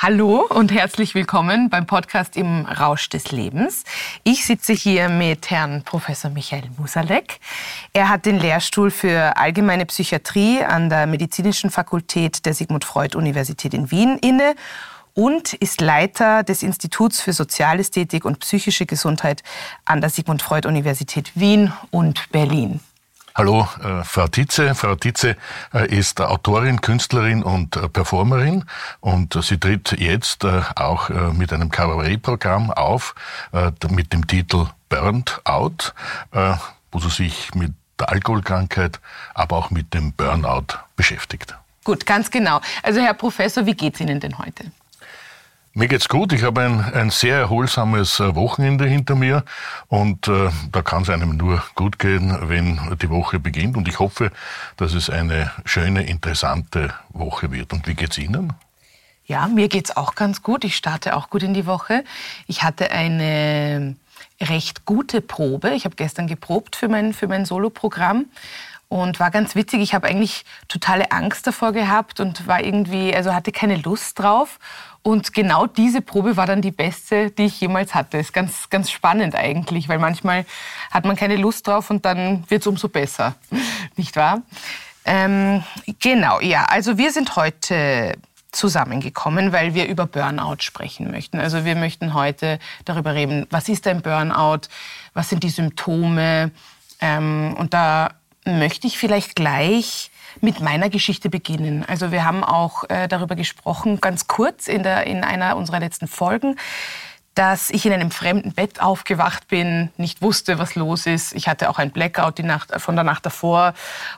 Hallo und herzlich willkommen beim Podcast im Rausch des Lebens. Ich sitze hier mit Herrn Professor Michael Musalek. Er hat den Lehrstuhl für allgemeine Psychiatrie an der Medizinischen Fakultät der Sigmund Freud Universität in Wien inne und ist Leiter des Instituts für Sozialästhetik und psychische Gesundheit an der Sigmund Freud Universität Wien und Berlin. Hallo, äh, Frau Tietze. Frau Tietze äh, ist Autorin, Künstlerin und äh, Performerin und äh, sie tritt jetzt äh, auch äh, mit einem Kabarettprogramm auf mit dem Titel Burnt Out, wo sie sich mit der Alkoholkrankheit, aber auch mit dem Burnout beschäftigt. Gut, ganz genau. Also Herr Professor, wie geht's Ihnen denn heute? Mir geht's gut. Ich habe ein, ein sehr erholsames äh, Wochenende hinter mir und äh, da kann es einem nur gut gehen, wenn die Woche beginnt. Und ich hoffe, dass es eine schöne, interessante Woche wird. Und wie geht's Ihnen? Ja, mir geht's auch ganz gut. Ich starte auch gut in die Woche. Ich hatte eine recht gute Probe. Ich habe gestern geprobt für mein, für mein Soloprogramm und war ganz witzig. Ich habe eigentlich totale Angst davor gehabt und war irgendwie, also hatte keine Lust drauf. Und genau diese Probe war dann die beste, die ich jemals hatte. Ist ganz, ganz spannend eigentlich, weil manchmal hat man keine Lust drauf und dann wird es umso besser, nicht wahr? Ähm, genau, ja. Also wir sind heute zusammengekommen, weil wir über Burnout sprechen möchten. Also wir möchten heute darüber reden, was ist ein Burnout, was sind die Symptome. Ähm, und da möchte ich vielleicht gleich mit meiner Geschichte beginnen. Also wir haben auch äh, darüber gesprochen, ganz kurz in, der, in einer unserer letzten Folgen, dass ich in einem fremden Bett aufgewacht bin, nicht wusste, was los ist. Ich hatte auch ein Blackout die Nacht, von der Nacht davor.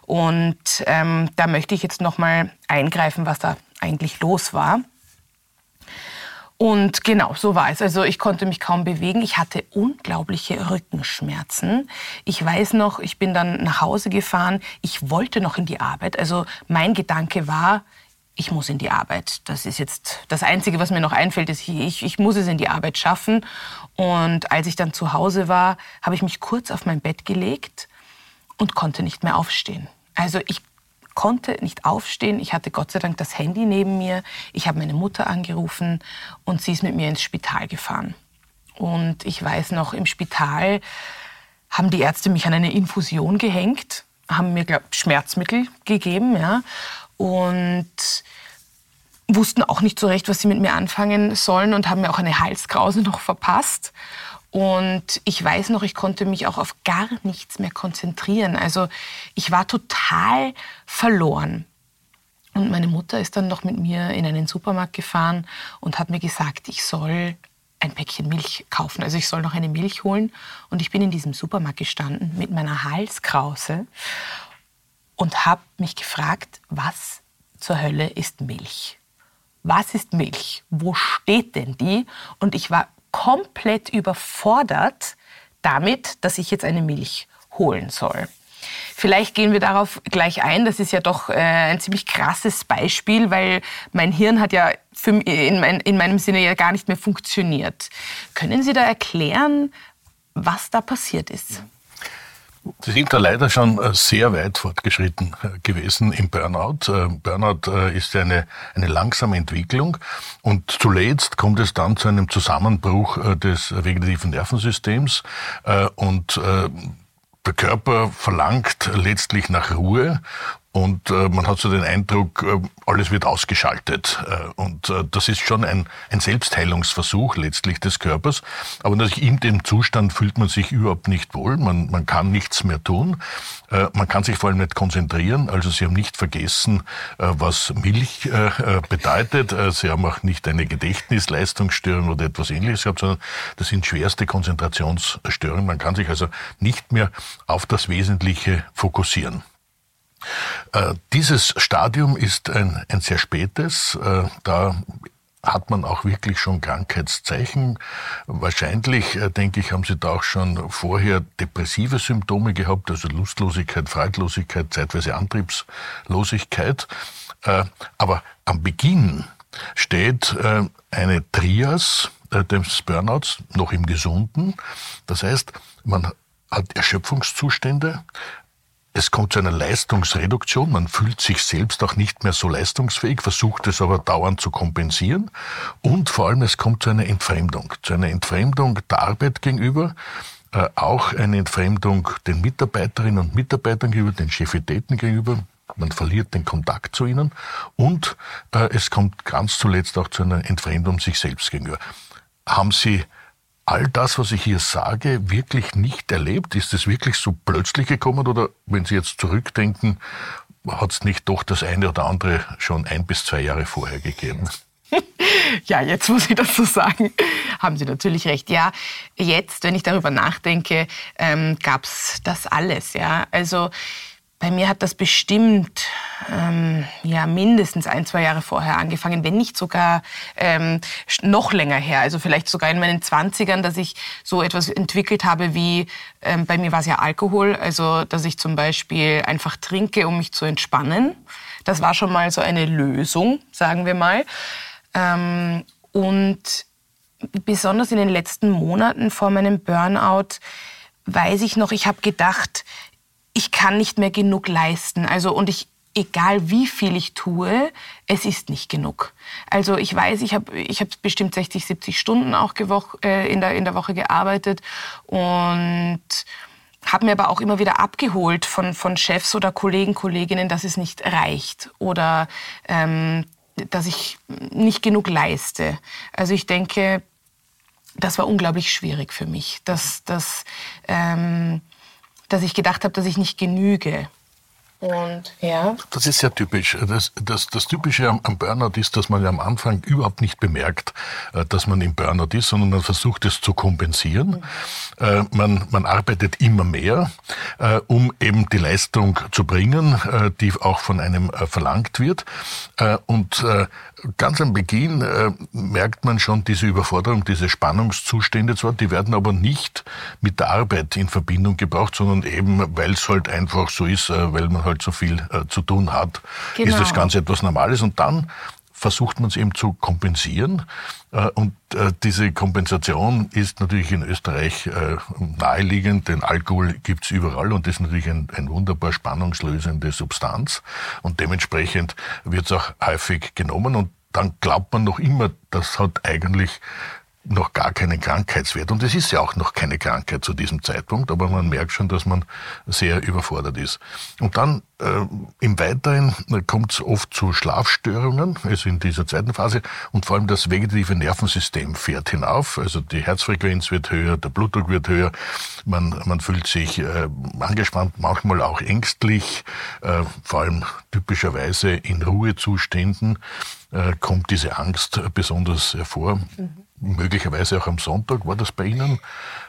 Und ähm, da möchte ich jetzt noch mal eingreifen, was da eigentlich los war. Und genau, so war es. Also ich konnte mich kaum bewegen. Ich hatte unglaubliche Rückenschmerzen. Ich weiß noch, ich bin dann nach Hause gefahren. Ich wollte noch in die Arbeit. Also mein Gedanke war, ich muss in die Arbeit. Das ist jetzt das Einzige, was mir noch einfällt, ist, ich, ich muss es in die Arbeit schaffen. Und als ich dann zu Hause war, habe ich mich kurz auf mein Bett gelegt und konnte nicht mehr aufstehen. Also ich konnte nicht aufstehen. Ich hatte Gott sei Dank das Handy neben mir. Ich habe meine Mutter angerufen und sie ist mit mir ins Spital gefahren. Und ich weiß noch, im Spital haben die Ärzte mich an eine Infusion gehängt, haben mir glaub, Schmerzmittel gegeben, ja, und wussten auch nicht so recht, was sie mit mir anfangen sollen und haben mir auch eine Halskrause noch verpasst. Und ich weiß noch, ich konnte mich auch auf gar nichts mehr konzentrieren. Also ich war total verloren. Und meine Mutter ist dann noch mit mir in einen Supermarkt gefahren und hat mir gesagt, ich soll ein Päckchen Milch kaufen. Also ich soll noch eine Milch holen. Und ich bin in diesem Supermarkt gestanden mit meiner Halskrause und habe mich gefragt, was zur Hölle ist Milch? Was ist Milch? Wo steht denn die? Und ich war komplett überfordert damit, dass ich jetzt eine Milch holen soll. Vielleicht gehen wir darauf gleich ein. Das ist ja doch äh, ein ziemlich krasses Beispiel, weil mein Hirn hat ja in, mein, in meinem Sinne ja gar nicht mehr funktioniert. Können Sie da erklären, was da passiert ist? Sie sind da leider schon äh, sehr weit fortgeschritten äh, gewesen im Burnout. Äh, Burnout ist eine, eine langsame Entwicklung. Und zuletzt kommt es dann zu einem Zusammenbruch des vegetativen Nervensystems. Und der Körper verlangt letztlich nach Ruhe und äh, man hat so den Eindruck, äh, alles wird ausgeschaltet. Äh, und äh, das ist schon ein, ein Selbstheilungsversuch letztlich des Körpers. Aber natürlich in dem Zustand fühlt man sich überhaupt nicht wohl. Man, man kann nichts mehr tun. Äh, man kann sich vor allem nicht konzentrieren. Also Sie haben nicht vergessen, äh, was Milch äh, bedeutet. Sie haben auch nicht eine Gedächtnisleistungsstörung oder etwas ähnliches gehabt, sondern das sind schwerste Konzentrationsstörungen. Man kann sich also nicht mehr auf das Wesentliche fokussieren. Äh, dieses Stadium ist ein, ein sehr spätes. Äh, da hat man auch wirklich schon Krankheitszeichen. Wahrscheinlich, äh, denke ich, haben Sie da auch schon vorher depressive Symptome gehabt, also Lustlosigkeit, Freudlosigkeit, zeitweise Antriebslosigkeit. Aber am Beginn steht eine Trias des Burnouts noch im Gesunden. Das heißt, man hat Erschöpfungszustände, es kommt zu einer Leistungsreduktion. Man fühlt sich selbst auch nicht mehr so leistungsfähig, versucht es aber dauernd zu kompensieren. Und vor allem, es kommt zu einer Entfremdung. Zu einer Entfremdung der Arbeit gegenüber, äh, auch eine Entfremdung den Mitarbeiterinnen und Mitarbeitern gegenüber, den Chefitäten gegenüber. Man verliert den Kontakt zu ihnen. Und äh, es kommt ganz zuletzt auch zu einer Entfremdung sich selbst gegenüber. Haben Sie all das, was ich hier sage, wirklich nicht erlebt? Ist es wirklich so plötzlich gekommen oder wenn Sie jetzt zurückdenken, hat es nicht doch das eine oder andere schon ein bis zwei Jahre vorher gegeben? Ja, jetzt muss ich das so sagen, haben Sie natürlich recht. Ja, jetzt, wenn ich darüber nachdenke, ähm, gab es das alles. Ja, also bei mir hat das bestimmt ähm, ja mindestens ein, zwei Jahre vorher angefangen, wenn nicht sogar ähm, noch länger her. Also vielleicht sogar in meinen Zwanzigern, dass ich so etwas entwickelt habe wie, ähm, bei mir war es ja Alkohol, also dass ich zum Beispiel einfach trinke, um mich zu entspannen. Das war schon mal so eine Lösung, sagen wir mal. Ähm, und besonders in den letzten Monaten vor meinem Burnout weiß ich noch, ich habe gedacht, ich kann nicht mehr genug leisten. Also und ich egal wie viel ich tue, es ist nicht genug. Also ich weiß, ich habe ich hab bestimmt 60, 70 Stunden auch äh, in, der, in der Woche gearbeitet und habe mir aber auch immer wieder abgeholt von, von Chefs oder Kollegen, Kolleginnen, dass es nicht reicht oder ähm, dass ich nicht genug leiste. Also ich denke, das war unglaublich schwierig für mich, dass, dass ähm, dass ich gedacht habe, dass ich nicht genüge. Und ja. Das ist sehr typisch. Das, das, das Typische am, am, Burnout ist, dass man ja am Anfang überhaupt nicht bemerkt, äh, dass man im Burnout ist, sondern man versucht es zu kompensieren. Mhm. Man, man arbeitet immer mehr, äh, um eben die Leistung zu bringen, die auch von einem verlangt wird. Und ganz am Beginn merkt man schon diese Überforderung, diese Spannungszustände zwar, die werden aber nicht mit der Arbeit in Verbindung gebracht, sondern eben, weil es halt einfach so ist, weil man halt halt so viel äh, zu tun hat, genau. ist das Ganze etwas Normales. Und dann versucht man es eben zu kompensieren. Äh, und äh, diese Kompensation ist natürlich in Österreich äh, naheliegend, denn Alkohol gibt's überall und ist natürlich ein, ein wunderbar spannungslösende Substanz. Und dementsprechend wird es auch häufig genommen. Und dann glaubt man noch immer, das hat eigentlich noch gar keinen Krankheitswert. Und es ist ja auch noch keine Krankheit zu diesem Zeitpunkt, aber man merkt schon, dass man sehr überfordert ist. Und dann äh, im Weiteren kommt es oft zu Schlafstörungen, also in dieser zweiten Phase, und vor allem das vegetative Nervensystem fährt hinauf, also die Herzfrequenz wird höher, der Blutdruck wird höher, man, man fühlt sich äh, angespannt, manchmal auch ängstlich, äh, vor allem typischerweise in Ruhezuständen äh, kommt diese Angst besonders hervor. Mhm möglicherweise auch am Sonntag. War das bei Ihnen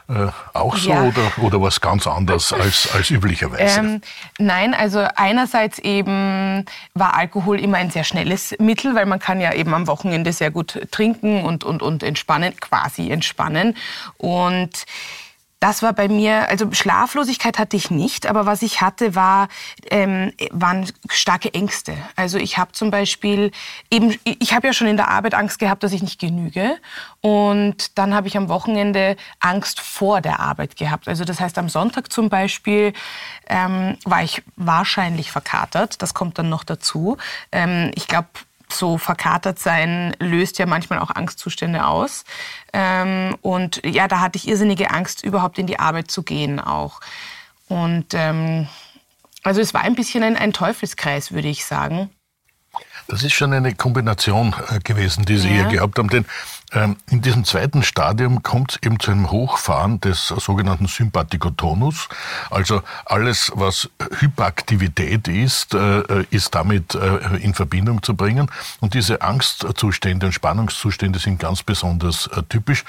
äh, auch so ja. oder, oder was ganz anders als, als üblicherweise? Ähm, nein, also einerseits eben war Alkohol immer ein sehr schnelles Mittel, weil man kann ja eben am Wochenende sehr gut trinken und, und, und entspannen, quasi entspannen. Und das war bei mir, also Schlaflosigkeit hatte ich nicht, aber was ich hatte, war, ähm, waren starke Ängste. Also ich habe zum Beispiel eben, ich habe ja schon in der Arbeit Angst gehabt, dass ich nicht genüge. Und dann habe ich am Wochenende Angst vor der Arbeit gehabt. Also das heißt, am Sonntag zum Beispiel ähm, war ich wahrscheinlich verkatert. Das kommt dann noch dazu. Ähm, ich glaube, so verkatert sein löst ja manchmal auch Angstzustände aus. Ähm, und ja, da hatte ich irrsinnige Angst, überhaupt in die Arbeit zu gehen auch. Und ähm, Also es war ein bisschen ein, ein Teufelskreis, würde ich sagen. Das ist schon eine Kombination äh, gewesen, die Sie ja. hier gehabt haben. Denn ähm, in diesem zweiten Stadium kommt es eben zu einem Hochfahren des sogenannten Sympathikotonus. Also alles, was Hyperaktivität ist, äh, ist damit äh, in Verbindung zu bringen. Und diese Angstzustände und Spannungszustände sind ganz besonders typisch.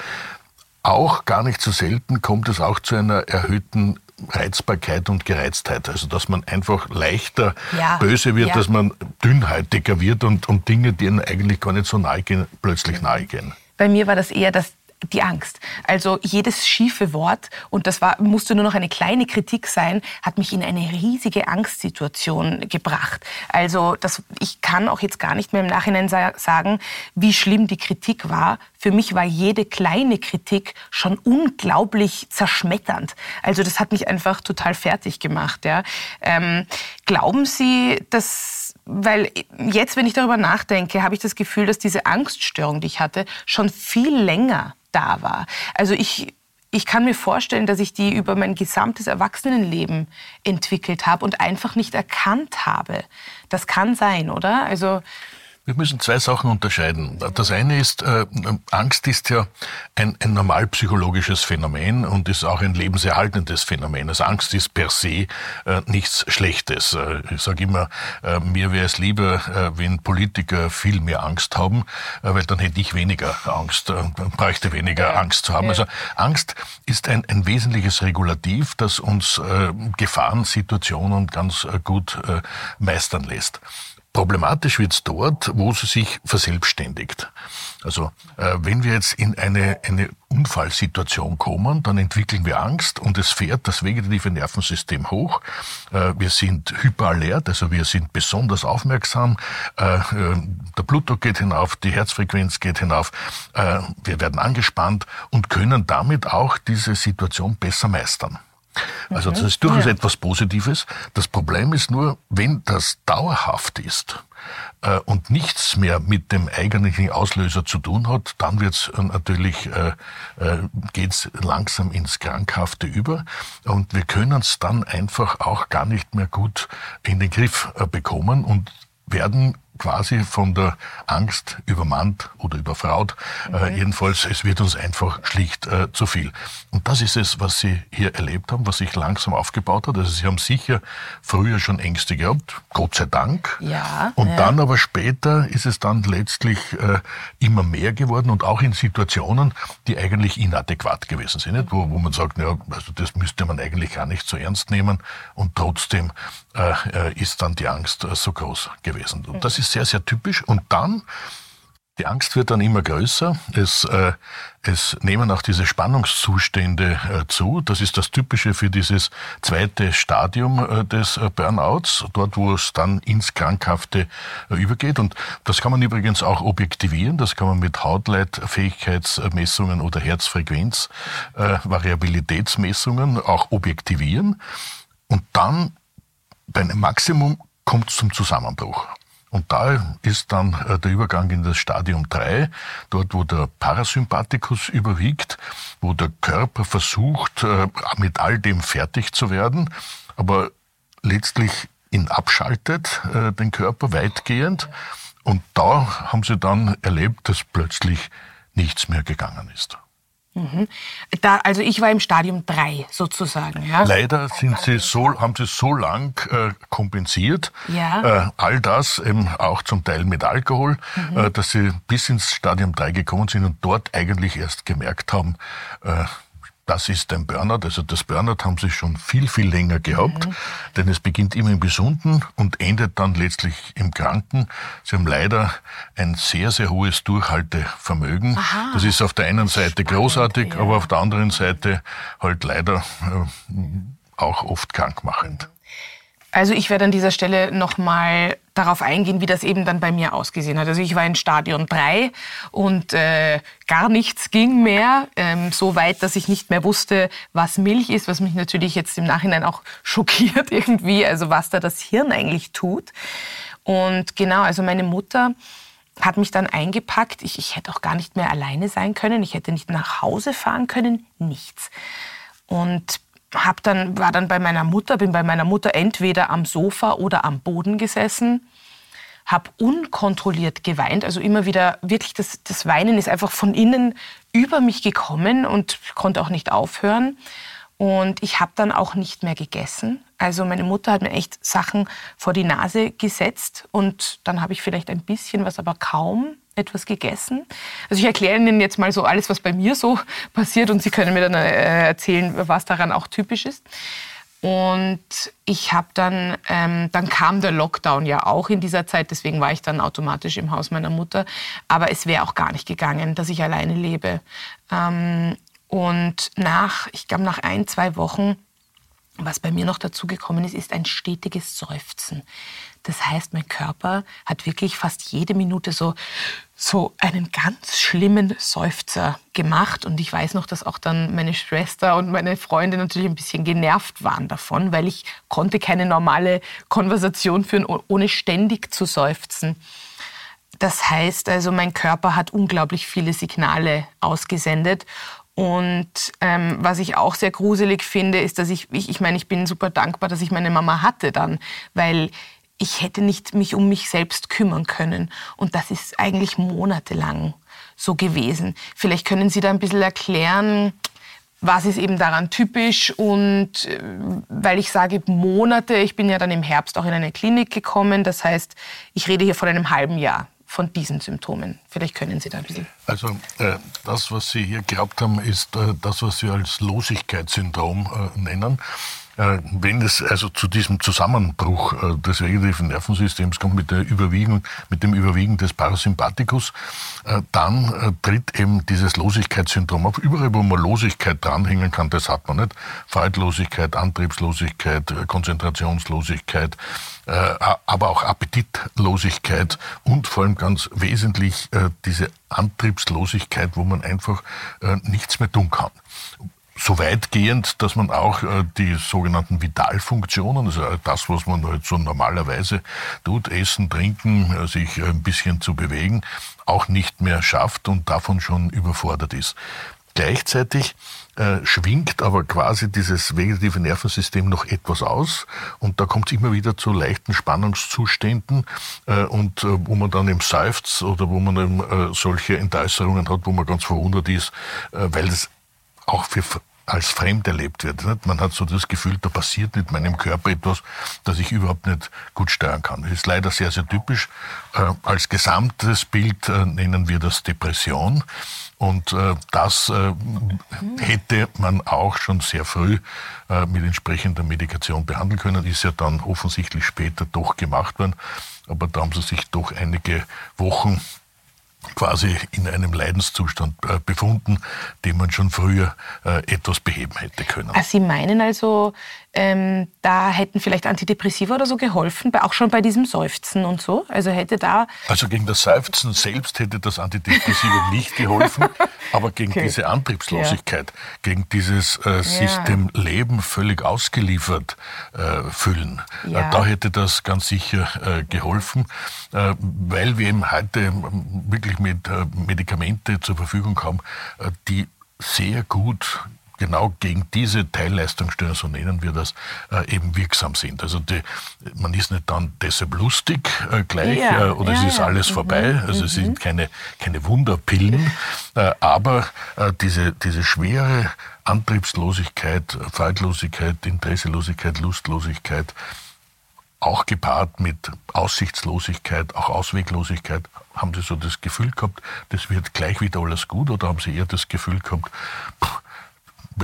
Auch gar nicht so selten kommt es auch zu einer erhöhten Reizbarkeit und Gereiztheit. Also dass man einfach leichter ja, böse wird, ja. dass man dünnhäutiger wird und, und Dinge, die einem eigentlich gar nicht so nahe gehen, plötzlich nahe gehen. Bei mir war das eher das die Angst. Also jedes schiefe Wort, und das war, musste nur noch eine kleine Kritik sein, hat mich in eine riesige Angstsituation gebracht. Also das, ich kann auch jetzt gar nicht mehr im Nachhinein sagen, wie schlimm die Kritik war. Für mich war jede kleine Kritik schon unglaublich zerschmetternd. Also das hat mich einfach total fertig gemacht. Ja. Ähm, glauben Sie, dass weil jetzt, wenn ich darüber nachdenke, habe ich das Gefühl, dass diese Angststörung, die ich hatte, schon viel länger da war. Also ich, ich kann mir vorstellen, dass ich die über mein gesamtes Erwachsenenleben entwickelt habe und einfach nicht erkannt habe. Das kann sein, oder? Also wir müssen zwei Sachen unterscheiden. Das eine ist, äh, Angst ist ja ein, ein normal psychologisches Phänomen und ist auch ein lebenserhaltendes Phänomen. Also Angst ist per se äh, nichts Schlechtes. Äh, ich sage immer, äh, mir wäre es lieber, äh, wenn Politiker viel mehr Angst haben, äh, weil dann hätte ich weniger Angst, äh, bräuchte weniger Angst zu haben. Also Angst ist ein, ein wesentliches Regulativ, das uns äh, Gefahrensituationen ganz äh, gut äh, meistern lässt. Problematisch wird's dort, wo sie sich verselbstständigt. Also äh, wenn wir jetzt in eine, eine Unfallsituation kommen, dann entwickeln wir Angst und es fährt das vegetative Nervensystem hoch. Äh, wir sind hyperalert, also wir sind besonders aufmerksam. Äh, äh der Blutdruck geht hinauf, die Herzfrequenz geht hinauf. Äh, wir werden angespannt und können damit auch diese Situation besser meistern. Also das ist durchaus ja. etwas Positives. Das Problem ist nur, wenn das dauerhaft ist äh, und nichts mehr mit dem eigentlichen Auslöser zu tun hat, dann wird's äh, natürlich äh, äh, geht's langsam ins Krankhafte über und wir können es dann einfach auch gar nicht mehr gut in den Griff äh, bekommen und werden quasi von der Angst übermannt oder überfraut. Äh, mhm. Äh, jedenfalls, es wird uns einfach schlicht äh, zu viel. Und das ist es, was Sie hier erlebt haben, was sich langsam aufgebaut hat. Also Sie haben sicher früher schon Ängste gehabt, Gott sei Dank. Ja. Und ja. dann aber später ist es dann letztlich äh, immer mehr geworden und auch in Situationen, die eigentlich inadäquat gewesen sind, nicht? Wo, wo man sagt, ja, also das müsste man eigentlich gar nicht so ernst nehmen und trotzdem äh, äh ist dann die Angst so groß gewesen. Und das ist ist sehr, sehr typisch. Und dann, die Angst wird dann immer größer. Es, äh, es nehmen auch diese Spannungszustände äh, zu. Das ist das Typische für dieses zweite Stadium äh, des äh, Burnouts, dort wo es dann ins Krankhafte äh, übergeht. Und das kann man übrigens auch objektivieren. Das kann man mit Hautleitfähigkeitsmessungen oder Herzfrequenzvariabilitätsmessungen auch objektivieren. Und dann bei einem Maximum kommt es zum Zusammenbruch. Und da ist dann äh, der Übergang in das Stadium 3, dort wo der Parasympathikus überwiegt, wo der Körper versucht, äh, mit all dem fertig zu werden, aber letztlich ihn abschaltet, äh, den Körper weitgehend. Und da haben sie dann erlebt, dass plötzlich nichts mehr gegangen ist. Mhm. Da, also ich war im Stadium 3 sozusagen. Ja. Leider sind sie so, haben sie so lang äh, kompensiert, ja. äh, all das eben auch zum Teil mit Alkohol, mhm. äh, dass sie bis ins Stadium 3 gekommen sind und dort eigentlich erst gemerkt haben, äh, das ist ein Burnout. Also das Burnout haben sie schon viel, viel länger gehabt, mhm. denn es beginnt immer im Gesunden und endet dann letztlich im Kranken. Sie haben leider ein sehr, sehr hohes Durchhaltevermögen. Aha. Das ist auf der einen Seite großartig, ja. aber auf der anderen Seite halt leider äh, auch oft krankmachend. Also ich werde an dieser Stelle nochmal darauf eingehen, wie das eben dann bei mir ausgesehen hat. Also ich war in Stadion 3 und äh, gar nichts ging mehr, ähm, so weit, dass ich nicht mehr wusste, was Milch ist, was mich natürlich jetzt im Nachhinein auch schockiert irgendwie, also was da das Hirn eigentlich tut. Und genau, also meine Mutter hat mich dann eingepackt. Ich, ich hätte auch gar nicht mehr alleine sein können. Ich hätte nicht nach Hause fahren können. Nichts. Und hab dann, war dann bei meiner Mutter, bin bei meiner Mutter entweder am Sofa oder am Boden gesessen, habe unkontrolliert geweint, also immer wieder wirklich das, das Weinen ist einfach von innen über mich gekommen und konnte auch nicht aufhören. Und ich habe dann auch nicht mehr gegessen. Also meine Mutter hat mir echt Sachen vor die Nase gesetzt und dann habe ich vielleicht ein bisschen was, aber kaum etwas gegessen. Also ich erkläre Ihnen jetzt mal so alles, was bei mir so passiert und Sie können mir dann äh, erzählen, was daran auch typisch ist. Und ich habe dann, ähm, dann kam der Lockdown ja auch in dieser Zeit, deswegen war ich dann automatisch im Haus meiner Mutter. Aber es wäre auch gar nicht gegangen, dass ich alleine lebe. Ähm, und nach, ich glaube, nach ein, zwei Wochen, was bei mir noch dazugekommen ist, ist ein stetiges Seufzen. Das heißt, mein Körper hat wirklich fast jede Minute so, so einen ganz schlimmen Seufzer gemacht. Und ich weiß noch, dass auch dann meine Schwester und meine Freunde natürlich ein bisschen genervt waren davon, weil ich konnte keine normale Konversation führen, ohne ständig zu seufzen. Das heißt also, mein Körper hat unglaublich viele Signale ausgesendet und ähm, was ich auch sehr gruselig finde, ist, dass ich, ich, ich meine, ich bin super dankbar, dass ich meine Mama hatte dann, weil ich hätte nicht mich um mich selbst kümmern können. Und das ist eigentlich monatelang so gewesen. Vielleicht können Sie da ein bisschen erklären, was ist eben daran typisch und äh, weil ich sage Monate, ich bin ja dann im Herbst auch in eine Klinik gekommen, das heißt, ich rede hier von einem halben Jahr von diesen Symptomen. Vielleicht können Sie da ein bisschen. Also äh, das, was Sie hier glaubt haben, ist äh, das, was wir als Losigkeitssyndrom äh, nennen. Äh, wenn es also zu diesem Zusammenbruch äh, des vegetativen Nervensystems kommt mit, der Überwiegen, mit dem Überwiegen des Parasympathikus, äh, dann tritt eben dieses Losigkeitssyndrom auf. Überall, wo man Losigkeit dranhängen kann, das hat man nicht. Faltlosigkeit, Antriebslosigkeit, Konzentrationslosigkeit, aber auch Appetitlosigkeit und vor allem ganz wesentlich diese Antriebslosigkeit, wo man einfach nichts mehr tun kann so weitgehend, dass man auch äh, die sogenannten Vitalfunktionen, also das, was man halt so normalerweise tut, essen, trinken, äh, sich ein bisschen zu bewegen, auch nicht mehr schafft und davon schon überfordert ist. Gleichzeitig äh, schwingt aber quasi dieses vegetative Nervensystem noch etwas aus und da kommt es immer wieder zu leichten Spannungszuständen äh, und äh, wo man dann im seufzt oder wo man eben, äh, solche Entäußerungen hat, wo man ganz verwundert ist, äh, weil es auch für als fremd erlebt wird. Man hat so das Gefühl, da passiert mit meinem Körper etwas, das ich überhaupt nicht gut steuern kann. Das ist leider sehr, sehr typisch. Äh, als gesamtes Bild äh, nennen wir das Depression. Und äh, das hätte man auch schon sehr früh mit entsprechender Medikation behandeln können. Ist ja dann offensichtlich später doch gemacht worden. Aber da haben sie sich doch einige Wochen quasi in einem Leidenszustand äh, befunden, den man schon früher äh, etwas beheben hätte können. Ah, Sie meinen also, ähm, da hätten vielleicht Antidepressiva oder so geholfen, auch schon bei diesem Seufzen und so? Also hätte da... Also gegen das Seufzen selbst hätte das Antidepressiva nicht geholfen, aber gegen okay. diese Antriebslosigkeit, ja. gegen dieses äh, sich ja. dem Leben völlig ausgeliefert äh, fühlen, äh, ja. da hätte das ganz sicher äh, geholfen, äh, weil wir eben heute ähm, wirklich mit äh, Medikamente zur Verfügung haben, die sehr gut genau gegen diese Teilleistungsstörungen, so nennen wir das, äh, eben wirksam sind. Also die, man ist nicht dann deshalb lustig äh, gleich ja, äh, oder ja, es ist ja. alles mhm. vorbei. Also mhm. es sind keine, keine Wunderpillen, äh, aber äh, diese, diese schwere Antriebslosigkeit, Faltlosigkeit, Interesselosigkeit, Lustlosigkeit, auch gepaart mit Aussichtslosigkeit, auch Ausweglosigkeit, haben Sie so das Gefühl gehabt, das wird gleich wieder alles gut oder haben Sie eher das Gefühl gehabt, pff,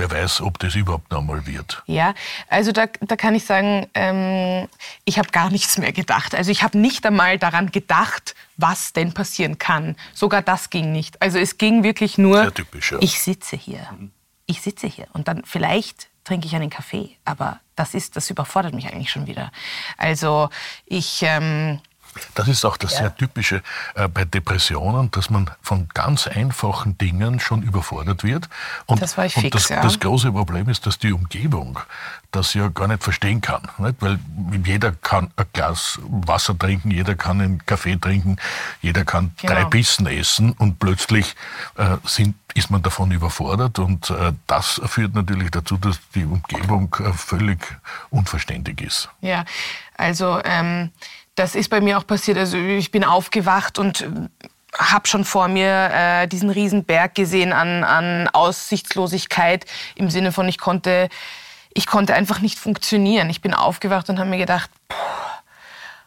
wer weiß, ob das überhaupt noch mal wird. Ja, also da, da kann ich sagen, ähm, ich habe gar nichts mehr gedacht. Also ich habe nicht einmal daran gedacht, was denn passieren kann. Sogar das ging nicht. Also es ging wirklich nur, Sehr typisch, ja. ich sitze hier. Mhm. Ich sitze hier und dann vielleicht trinke ich einen Kaffee, aber das ist, das überfordert mich eigentlich schon wieder. Also ich, ähm, Das ist auch das ja. sehr typische äh, bei Depressionen, dass man von ganz einfachen Dingen schon überfordert wird. Und das fix, und das, ja. das große Problem ist, dass die Umgebung das ja gar nicht verstehen kann. Nicht? Weil jeder kann ein Glas Wasser trinken, jeder kann einen Kaffee trinken, jeder kann genau. drei Bissen essen und plötzlich äh, sind, ist man davon überfordert und äh, das führt natürlich dazu, dass die Umgebung äh, völlig unverständlich ist. Ja, also ähm, das ist bei mir auch passiert. Also ich bin aufgewacht und habe schon vor mir äh, diesen riesen Berg gesehen an, an Aussichtslosigkeit im Sinne von ich konnte ich konnte einfach nicht funktionieren. Ich bin aufgewacht und habe mir gedacht, puh,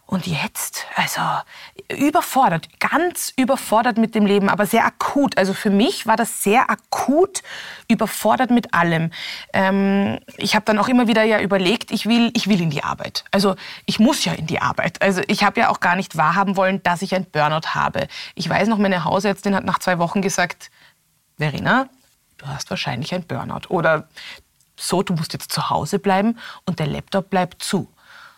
und jetzt? Also überfordert, ganz überfordert mit dem Leben, aber sehr akut. Also für mich war das sehr akut überfordert mit allem. Ähm, ich habe dann auch immer wieder ja überlegt, ich will, ich will in die Arbeit. Also ich muss ja in die Arbeit. Also ich habe ja auch gar nicht wahrhaben wollen, dass ich ein Burnout habe. Ich weiß noch, meine Hausärztin hat nach zwei Wochen gesagt, Verena, du hast wahrscheinlich ein Burnout. Oder so, du musst jetzt zu Hause bleiben und der Laptop bleibt zu.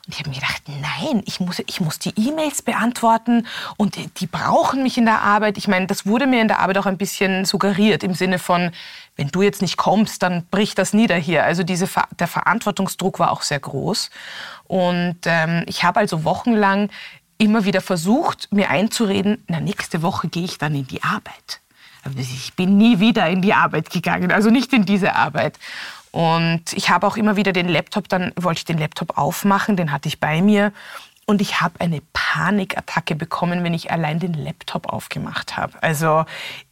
Und ich habe mir gedacht, nein, ich muss, ich muss die E-Mails beantworten und die, die, brauchen mich in der Arbeit. Ich meine, das wurde mir in der Arbeit auch ein bisschen suggeriert im Sinne von, wenn du jetzt nicht kommst, dann bricht das nieder hier. Also diese, der Verantwortungsdruck war auch sehr groß. Und ähm, ich habe also wochenlang immer wieder versucht, mir einzureden, na, nächste Woche gehe ich dann in die Arbeit. Ich bin nie wieder in die Arbeit gegangen, also nicht in diese Arbeit. Und ich habe auch immer wieder den Laptop, dann wollte ich den Laptop aufmachen, den hatte ich bei mir. Und ich habe eine Panikattacke bekommen, wenn ich allein den Laptop aufgemacht habe. Also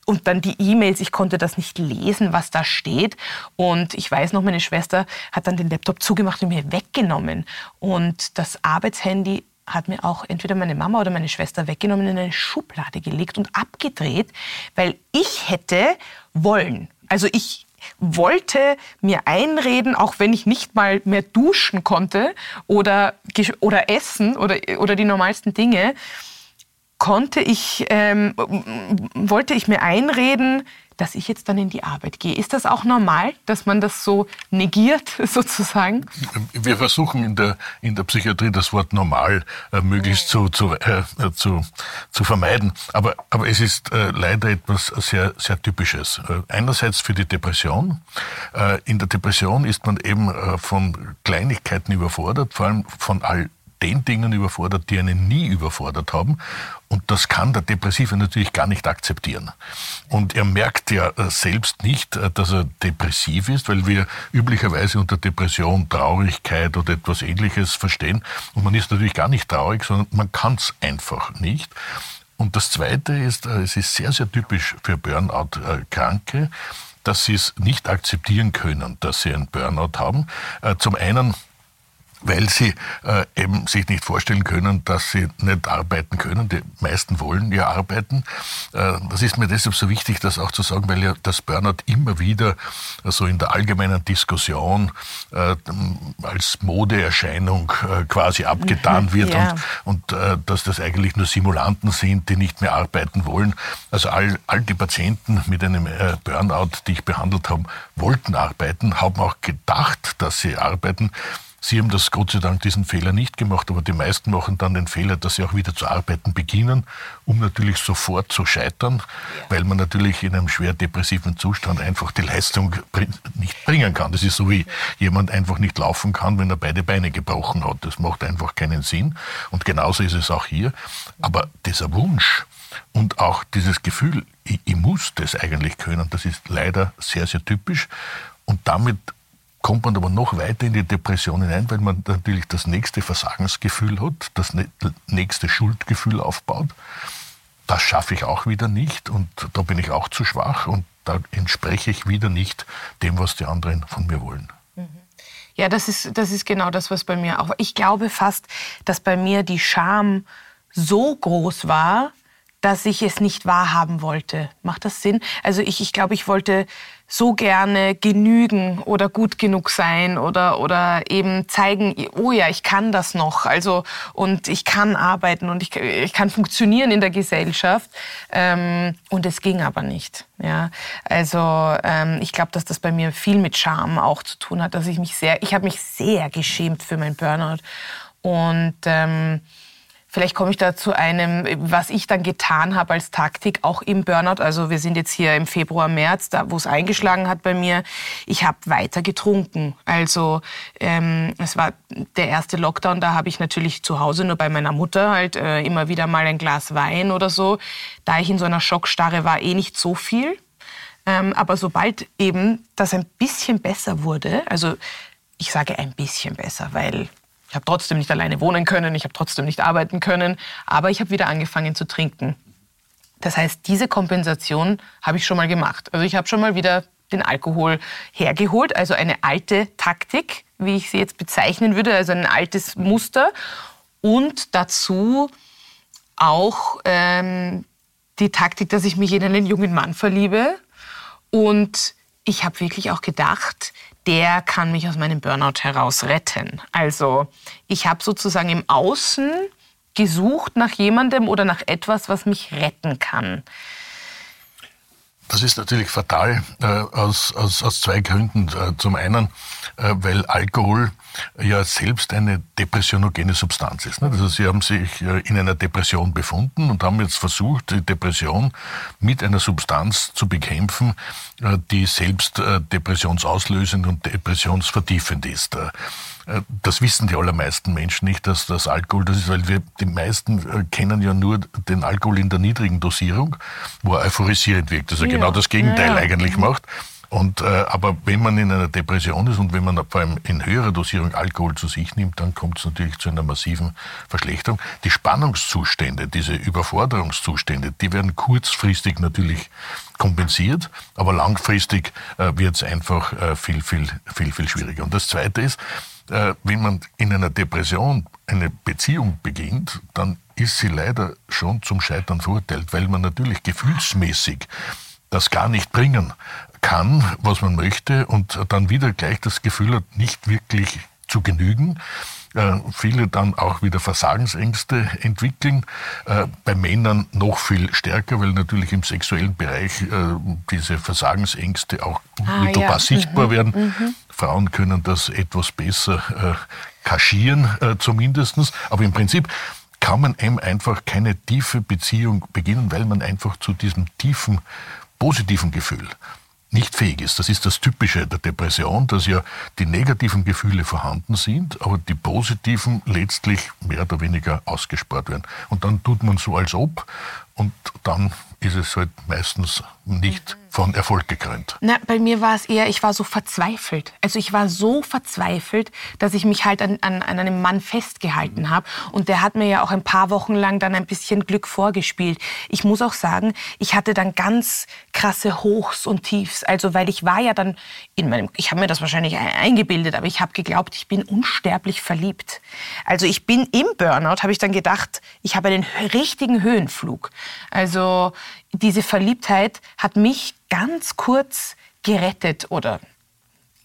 und dann die E-Mails, ich konnte das nicht lesen, was da steht. Und ich weiß noch, meine Schwester hat dann den Laptop zugemacht und mir weggenommen. Und das Arbeitshandy hat mir auch entweder meine Mama oder meine Schwester weggenommen, in eine Schublade gelegt und abgedreht, weil ich hätte wollen. Also ich wollte mir einreden, auch wenn ich nicht mal mehr duschen konnte oder, oder essen oder, oder die normalsten Dinge, konnte ich, ähm, wollte ich mir einreden, dass ich jetzt dann in die Arbeit gehe. Ist das auch normal, dass man das so negiert, sozusagen? Wir versuchen in der, in der Psychiatrie das Wort normal äh, möglichst zu, zu, äh, zu, zu vermeiden. Aber, aber es ist äh, leider etwas sehr, sehr Typisches. Äh, einerseits für die Depression. Äh, in der Depression ist man eben äh, von Kleinigkeiten überfordert, vor allem von all den Dingen überfordert, die einen nie überfordert haben. Und das kann der Depressive natürlich gar nicht akzeptieren. Und er merkt ja äh, selbst nicht, äh, dass er depressiv ist, weil wir üblicherweise unter Depression Traurigkeit oder etwas Ähnliches verstehen. Und man ist natürlich gar nicht traurig, sondern man kann es einfach nicht. Und das Zweite ist, äh, es ist sehr, sehr typisch für Burnout-Kranke, dass sie es nicht akzeptieren können, dass sie einen Burnout haben. Zum einen weil sie äh, eben sich nicht vorstellen können, dass sie nicht arbeiten können. Die meisten wollen ja arbeiten. Äh, das ist mir deshalb so wichtig, das auch zu sagen, weil ja das Burnout immer wieder so also in der allgemeinen Diskussion äh, als Modeerscheinung äh, quasi abgetan mhm, wird ja. und, und äh, dass das eigentlich nur Simulanten sind, die nicht mehr arbeiten wollen. Also all, all die Patienten mit einem äh, Burnout, die ich behandelt habe, wollten arbeiten, haben auch gedacht, dass sie arbeiten. Sie haben das Gott sei Dank diesen Fehler nicht gemacht, aber die meisten machen dann den Fehler, dass sie auch wieder zu arbeiten beginnen, um natürlich sofort zu scheitern, ja. weil man natürlich in einem schwer depressiven Zustand einfach die Leistung nicht bringen kann. Das ist so wie jemand einfach nicht laufen kann, wenn er beide Beine gebrochen hat. Das macht einfach keinen Sinn. Und genauso ist es auch hier. Aber dieser Wunsch, und auch dieses Gefühl, ich, ich, muss das eigentlich können, das ist leider sehr, sehr typisch. Und damit kommt man aber noch weiter in die Depression hinein, weil man natürlich das nächste Versagensgefühl hat, das nächste Schuldgefühl aufbaut. Das schaffe ich auch wieder nicht und da bin ich auch zu schwach und da entspreche ich wieder nicht dem, was die anderen von mir wollen. Mhm. Ja, das ist, das ist genau das, was bei mir auch. Ich glaube fast, dass bei mir die Scham so groß war, dass ich es nicht wahrhaben wollte. Macht das Sinn? Also ich, ich glaube, ich wollte so gerne genügen oder gut genug sein oder, oder eben zeigen, oh ja, ich kann das noch. Also, und ich kann arbeiten und ich, ich kann funktionieren in der Gesellschaft. Ähm, und es ging aber nicht. Ja, also ähm, ich glaube, dass das bei mir viel mit Scham auch zu tun hat, dass ich mich sehr, ich habe mich sehr geschämt für mein Burnout und ähm, Vielleicht komme ich da zu einem, was ich dann getan habe als Taktik, auch im Burnout. Also wir sind jetzt hier im Februar, März, da wo es eingeschlagen hat bei mir. Ich habe weiter getrunken. Also ähm, es war der erste Lockdown, da habe ich natürlich zu Hause nur bei meiner Mutter halt äh, immer wieder mal ein Glas Wein oder so. Da ich in so einer Schockstarre war, eh nicht so viel. Ähm, aber sobald eben das ein bisschen besser wurde, also ich sage ein bisschen besser, weil ich habe trotzdem nicht alleine wohnen können, ich habe trotzdem nicht arbeiten können, aber ich habe wieder angefangen zu trinken. Das heißt, diese Kompensation habe ich schon mal gemacht. Also ich habe schon mal wieder den Alkohol hergeholt, also eine alte Taktik, wie ich sie jetzt bezeichnen würde, also ein altes Muster. Und dazu auch ähm, die Taktik, dass ich mich in einen jungen Mann verliebe. Und ich habe wirklich auch gedacht, der kann mich aus meinem Burnout heraus retten. Also ich habe sozusagen im Außen gesucht nach jemandem oder nach etwas, was mich retten kann. Das ist natürlich fatal äh, aus, aus, aus zwei Gründen. Äh, zum einen, äh, weil Alkohol ja selbst eine depressionogene Substanz ist. Ne? Also Sie haben sich äh, in einer Depression befunden und haben jetzt versucht, die Depression mit einer Substanz zu bekämpfen, äh, die selbst äh, depressionsauslösend und depressionsvertiefend ist. Äh, das wissen die allermeisten Menschen nicht, dass das Alkohol das ist, weil wir die meisten äh, kennen ja nur den Alkohol in der niedrigen Dosierung, wo er euphorisierend wirkt, also ja. genau das Gegenteil ja. eigentlich macht. Und, äh, aber wenn man in einer Depression ist und wenn man vor allem in höherer Dosierung Alkohol zu sich nimmt, dann kommt es natürlich zu einer massiven Verschlechterung. Die Spannungszustände, diese Überforderungszustände, die werden kurzfristig natürlich kompensiert, aber langfristig äh, wird es einfach äh, viel, viel, viel, viel schwieriger. Und das Zweite ist, äh, wenn man in einer Depression eine Beziehung beginnt, dann ist sie leider schon zum Scheitern verurteilt, weil man natürlich gefühlsmäßig das gar nicht bringen kann, was man möchte und dann wieder gleich das Gefühl hat, nicht wirklich zu genügen. Äh, viele dann auch wieder Versagensängste entwickeln. Äh, bei Männern noch viel stärker, weil natürlich im sexuellen Bereich äh, diese Versagensängste auch ah, mittelbar ja. sichtbar mhm. werden. Mhm. Frauen können das etwas besser äh, kaschieren, äh, zumindest. Aber im Prinzip kann man einem einfach keine tiefe Beziehung beginnen, weil man einfach zu diesem tiefen, positiven Gefühl nicht fähig ist. Das ist das Typische der Depression, dass ja die negativen Gefühle vorhanden sind, aber die positiven letztlich mehr oder weniger ausgespart werden. Und dann tut man so, als ob, und dann ist es halt meistens nicht von Erfolg gekrönt. Na, bei mir war es eher, ich war so verzweifelt. Also ich war so verzweifelt, dass ich mich halt an, an, an einem Mann festgehalten habe. Und der hat mir ja auch ein paar Wochen lang dann ein bisschen Glück vorgespielt. Ich muss auch sagen, ich hatte dann ganz krasse Hochs und Tiefs. Also weil ich war ja dann in meinem, ich habe mir das wahrscheinlich eingebildet, aber ich habe geglaubt, ich bin unsterblich verliebt. Also ich bin im Burnout, habe ich dann gedacht, ich habe einen richtigen Höhenflug. Also diese Verliebtheit hat mich ganz kurz gerettet oder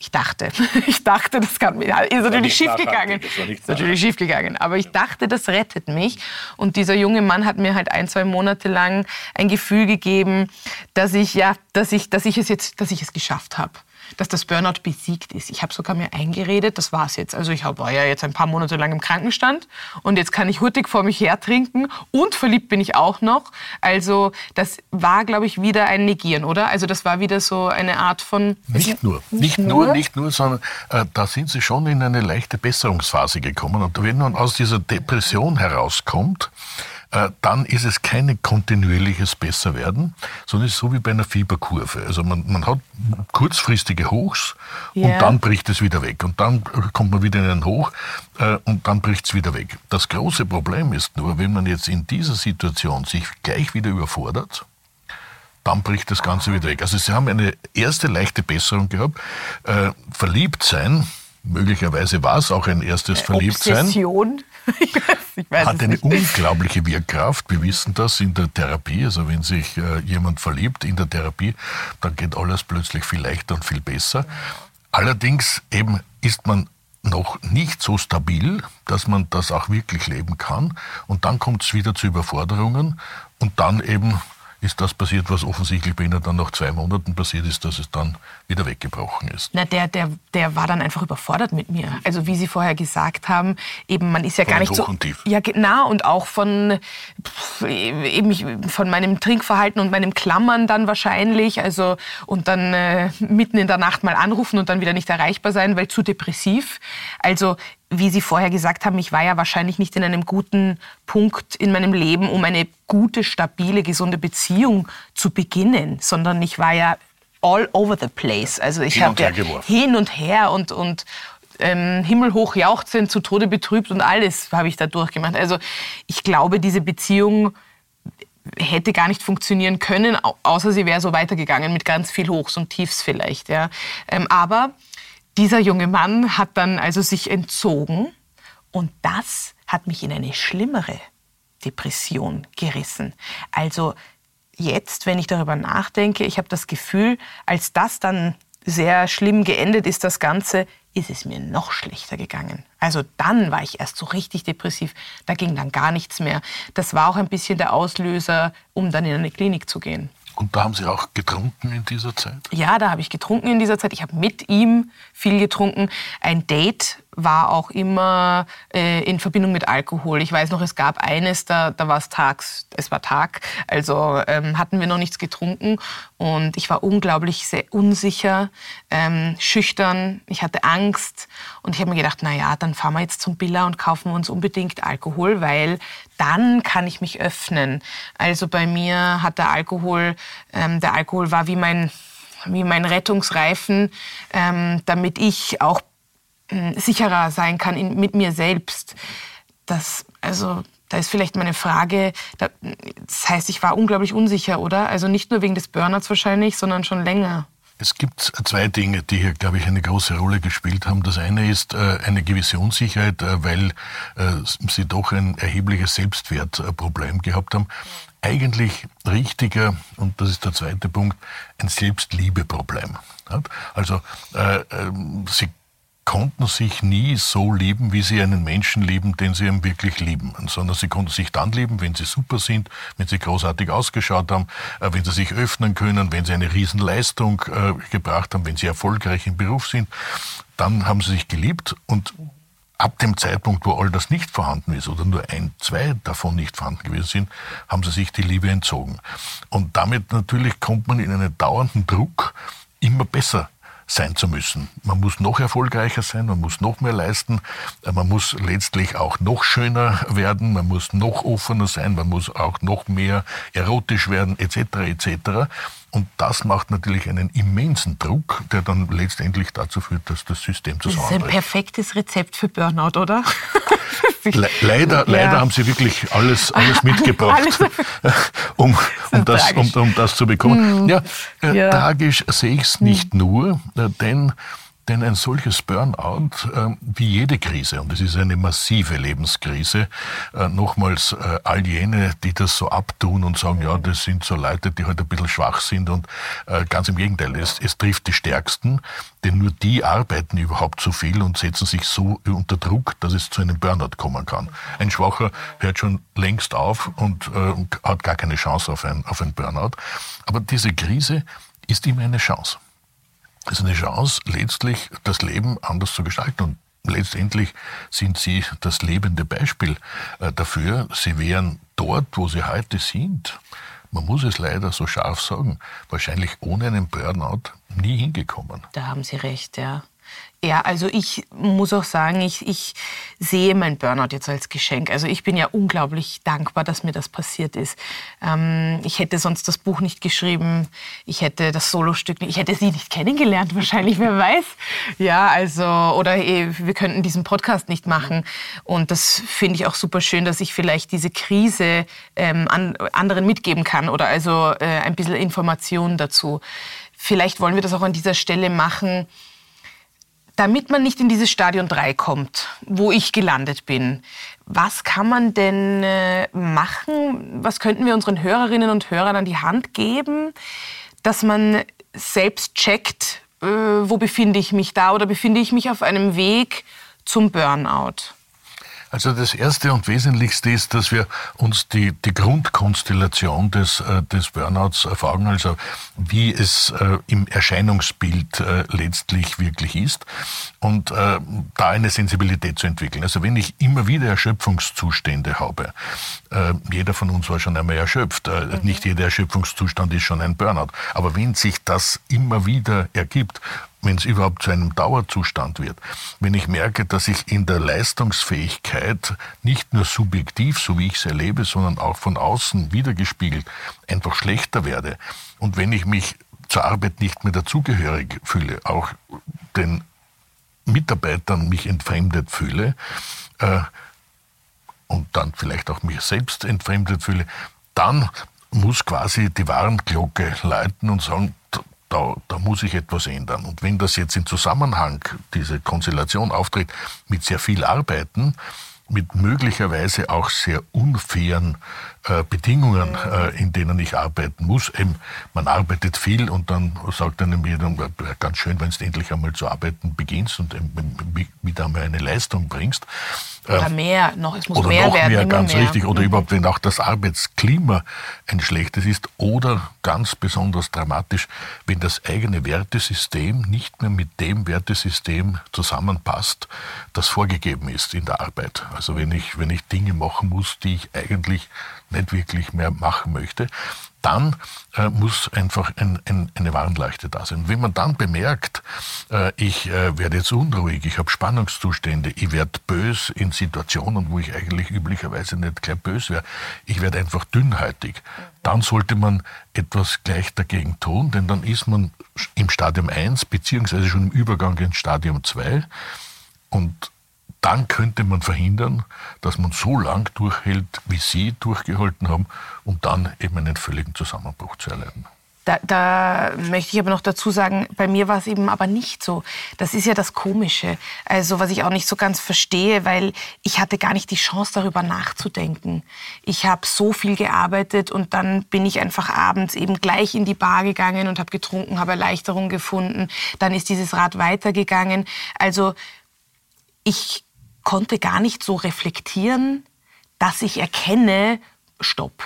ich dachte, ich dachte, das kann mir, ist natürlich schief gegangen. Ist natürlich schief gegangen. Aber ich dachte, das rettet mich. Und dieser junge Mann hat mir halt ein, zwei Monate lang ein Gefühl gegeben, dass ich ja, dass ich, dass ich es jetzt, dass ich es geschafft habe dass das Burnout besiegt ist. Ich habe sogar mir eingeredet, das war's jetzt. Also ich war ja jetzt ein paar Monate lang im Krankenstand und jetzt kann ich hurtig vor mich her trinken und verliebt bin ich auch noch. Also das war, glaube ich, wieder ein Negieren, oder? Also das war wieder so eine Art von... Nicht nur, nicht, nicht nur, nicht nur, sondern äh, da sind Sie schon in eine leichte Besserungsphase gekommen. Und wenn man aus dieser Depression herauskommt, dann ist es kein kontinuierliches Besserwerden, sondern es ist so wie bei einer Fieberkurve. Also man, man hat kurzfristige Hochs yeah. und dann bricht es wieder weg. Und dann kommt man wieder in einen Hoch äh, und dann bricht es wieder weg. Das große Problem ist nur, wenn man jetzt in dieser Situation sich gleich wieder überfordert, dann bricht das Ganze wieder weg. Also Sie haben eine erste leichte Besserung gehabt. Äh, verliebt sein, möglicherweise war es auch ein erstes Verliebtsein. Obsession. ich weiß, ich weiß hat eine nicht. unglaubliche Wirkkraft. Wir wissen das in der Therapie. Also wenn sich äh, jemand verliebt in der Therapie, dann geht alles plötzlich viel leichter und viel besser. Allerdings eben ist man noch nicht so stabil, dass man das auch wirklich leben kann. Und dann kommt es wieder zu Überforderungen und dann eben ist das passiert, was offensichtlich bei Ihnen dann nach zwei Monaten passiert ist, dass es dann wieder weggebrochen ist. Na, der, der, der war dann einfach überfordert mit mir. Also wie Sie vorher gesagt haben, eben man ist ja von gar nicht so... Ja, genau. Und auch von, eben von meinem Trinkverhalten und meinem Klammern dann wahrscheinlich. Also, und dann äh, mitten in der Nacht mal anrufen und dann wieder nicht erreichbar sein, weil zu depressiv. Also wie Sie vorher gesagt haben, ich war ja wahrscheinlich nicht in einem guten Punkt in meinem Leben, um eine gute, stabile, gesunde Beziehung zu beginnen, sondern ich war ja all over the place. Also ich Hin und habe ja hin und her und, und ähm, himmelhoch jauchzend, zu Tode betrübt und alles habe ich da durchgemacht. Also ich glaube, diese Beziehung hätte gar nicht funktionieren können, au- außer sie wäre so weitergegangen mit ganz viel Hochs und Tiefs vielleicht. Ja. Ähm, aber dieser junge Mann hat dann also sich entzogen und das hat mich in eine schlimmere Depression gerissen. Also jetzt, wenn ich darüber nachdenke, ich habe das Gefühl, als das dann sehr schlimm geendet ist, das Ganze, ist es mir noch schlechter gegangen. Also dann war ich erst so richtig depressiv. Da ging dann gar nichts mehr. Das war auch ein bisschen der Auslöser, um dann in eine Klinik zu gehen. Und da haben Sie auch getrunken in dieser Zeit? Ja, da habe ich getrunken in dieser Zeit. Ich habe mit ihm viel getrunken. Ein Date war auch immer äh, in Verbindung mit Alkohol. Ich weiß noch, es gab eines, da, da war es tags, es war Tag, also ähm, hatten wir noch nichts getrunken und ich war unglaublich sehr unsicher, ähm, schüchtern, ich hatte Angst und ich habe mir gedacht, na ja, dann fahren wir jetzt zum Billa und kaufen uns unbedingt Alkohol, weil dann kann ich mich öffnen. Also bei mir hat der Alkohol, ähm, der Alkohol war wie mein wie mein Rettungsreifen, ähm, damit ich auch sicherer sein kann in, mit mir selbst. Das, also, da ist vielleicht meine Frage, da, das heißt, ich war unglaublich unsicher, oder? Also nicht nur wegen des Burnouts wahrscheinlich, sondern schon länger. Es gibt zwei Dinge, die hier, glaube ich, eine große Rolle gespielt haben. Das eine ist äh, eine gewisse Unsicherheit, äh, weil äh, sie doch ein erhebliches Selbstwertproblem gehabt haben. Eigentlich richtiger, und das ist der zweite Punkt, ein Selbstliebeproblem. Also äh, ähm, sie konnten sich nie so lieben, wie sie einen Menschen lieben, den sie eben wirklich lieben, sondern sie konnten sich dann lieben, wenn sie super sind, wenn sie großartig ausgeschaut haben, äh, wenn sie sich öffnen können, wenn sie eine Riesenleistung äh, gebracht haben, wenn sie erfolgreich im Beruf sind, dann haben sie sich geliebt und ab dem Zeitpunkt, wo all das nicht vorhanden ist oder nur ein, zwei davon nicht vorhanden gewesen sind, haben sie sich die Liebe entzogen. Und damit natürlich kommt man in einen dauernden Druck, immer besser sein zu müssen. Man muss noch erfolgreicher sein, man muss noch mehr leisten, äh, man muss letztlich auch noch schöner werden, man muss noch offener sein, man muss auch noch mehr erotisch werden, etc. etc. Und das macht natürlich einen immensen Druck, der dann letztendlich dazu führt, dass das System Das ist ein zusammenbricht. perfektes Rezept für Burnout, oder? Le leider, leider haben Sie wirklich alles, alles mitgebracht, Alles. um, um, das, um, um das zu bekommen. Ja, äh, Ja. tragisch sehe ich es nicht nur, äh, denn, denn ein solches Burnout, äh, wie jede Krise, und es ist eine massive Lebenskrise, äh, nochmals äh, all jene, die das so abtun und sagen, ja, das sind so Leute, die halt ein bisschen schwach sind und äh, ganz im Gegenteil, es, es trifft die Stärksten, denn nur die arbeiten überhaupt so viel und setzen sich so unter Druck, dass es zu einem Burnout kommen kann. Ein Schwacher hört schon längst auf und hat gar keine Chance auf ein, auf ein Burnout. Aber diese Krise ist immer eine Chance. Ist eine Chance, letztlich das Leben anders zu gestalten. Und letztendlich sind Sie das lebende Beispiel äh, dafür. Sie wären dort, wo Sie heute sind, man muss es leider so scharf sagen, wahrscheinlich ohne einen Burnout nie hingekommen. Da haben Sie recht, ja. Ja, also ich muss auch sagen, ich, ich sehe mein Burnout jetzt als Geschenk. Also ich bin ja unglaublich dankbar, dass mir das passiert ist. Ähm, ich hätte sonst das Buch nicht geschrieben, ich hätte das Solostück nicht, ich hätte sie nicht kennengelernt wahrscheinlich, wer weiß. Ja, also, oder eh, wir könnten diesen Podcast nicht machen. Und das finde ich auch super schön, dass ich vielleicht diese Krise ähm, an, anderen mitgeben kann oder also äh, ein bisschen Informationen dazu. Vielleicht wollen wir das auch an dieser Stelle machen, damit man nicht in dieses Stadion 3 kommt, wo ich gelandet bin, was kann man denn äh, machen? Was könnten wir unseren Hörerinnen und Hörern an die Hand geben, dass man selbst checkt, äh, wo befinde ich mich da oder befinde ich mich auf einem Weg zum Burnout? Also das Erste und Wesentlichste ist, dass wir uns die, die Grundkonstellation des, äh, des Burnouts erfragen, also wie es äh, im Erscheinungsbild äh, letztlich wirklich ist und da eine Sensibilität zu entwickeln. Also wenn ich immer wieder Erschöpfungszustände habe, jeder von uns war schon einmal erschöpft, mhm. nicht jeder Erschöpfungszustand ist schon ein Burnout, aber wenn sich das immer wieder ergibt wenn es überhaupt zu einem Dauerzustand wird, wenn ich merke, dass ich in der Leistungsfähigkeit nicht nur subjektiv, so wie ich es erlebe, sondern auch von außen wiedergespiegelt, einfach schlechter werde. Und wenn ich mich zur Arbeit nicht mehr dazugehörig fühle, auch den Mitarbeitern mich entfremdet fühle äh, und dann vielleicht auch mich selbst entfremdet fühle, dann muss quasi die Warnglocke läuten und sagen, da, da muss ich etwas ändern. Und wenn das jetzt in Zusammenhang, diese Konstellation auftritt, mit sehr viel Arbeiten, mit möglicherweise auch sehr unfairen äh, Bedingungen, äh, in denen ich arbeiten muss. Eben, man arbeitet viel und dann sagt einem jeder, ganz schön, wenn du endlich einmal zu arbeiten beginnst und wieder einmal eine Leistung bringst. Oder ähm, mehr, noch, es muss oder mehr noch werden. Mehr, ganz mehr. richtig. Oder mhm. überhaupt, wenn auch das Arbeitsklima ein schlechtes ist. Oder ganz besonders dramatisch, wenn das eigene Wertesystem nicht mehr mit dem Wertesystem zusammenpasst, das vorgegeben ist in der Arbeit. Also wenn ich, wenn ich Dinge machen muss, die ich eigentlich nicht wirklich mehr machen möchte, dann äh, muss einfach ein, ein, eine Warnleuchte da sein. wenn man dann bemerkt, äh, ich äh, werde jetzt unruhig, ich habe Spannungszustände, ich werde bös in Situationen, wo ich eigentlich üblicherweise nicht gleich bös wäre, ich werde einfach dünnhäutig, dann sollte man etwas gleich dagegen tun, denn dann ist man im Stadium 1 beziehungsweise schon im Übergang ins Stadium 2 und dann könnte man verhindern, dass man so lang durchhält, wie Sie durchgehalten haben, um dann eben einen völligen Zusammenbruch zu erleiden. Da, da, möchte ich aber noch dazu sagen, bei mir war es eben aber nicht so. Das ist ja das Komische. Also was ich auch nicht so ganz verstehe, weil ich hatte gar nicht die Chance, darüber nachzudenken. Ich habe so viel gearbeitet und dann bin ich einfach abends eben gleich in die Bar gegangen und habe getrunken, habe Erleichterung gefunden. Dann ist dieses Rad weitergegangen. Also ich konnte gar nicht so reflektieren, dass ich erkenne, stopp.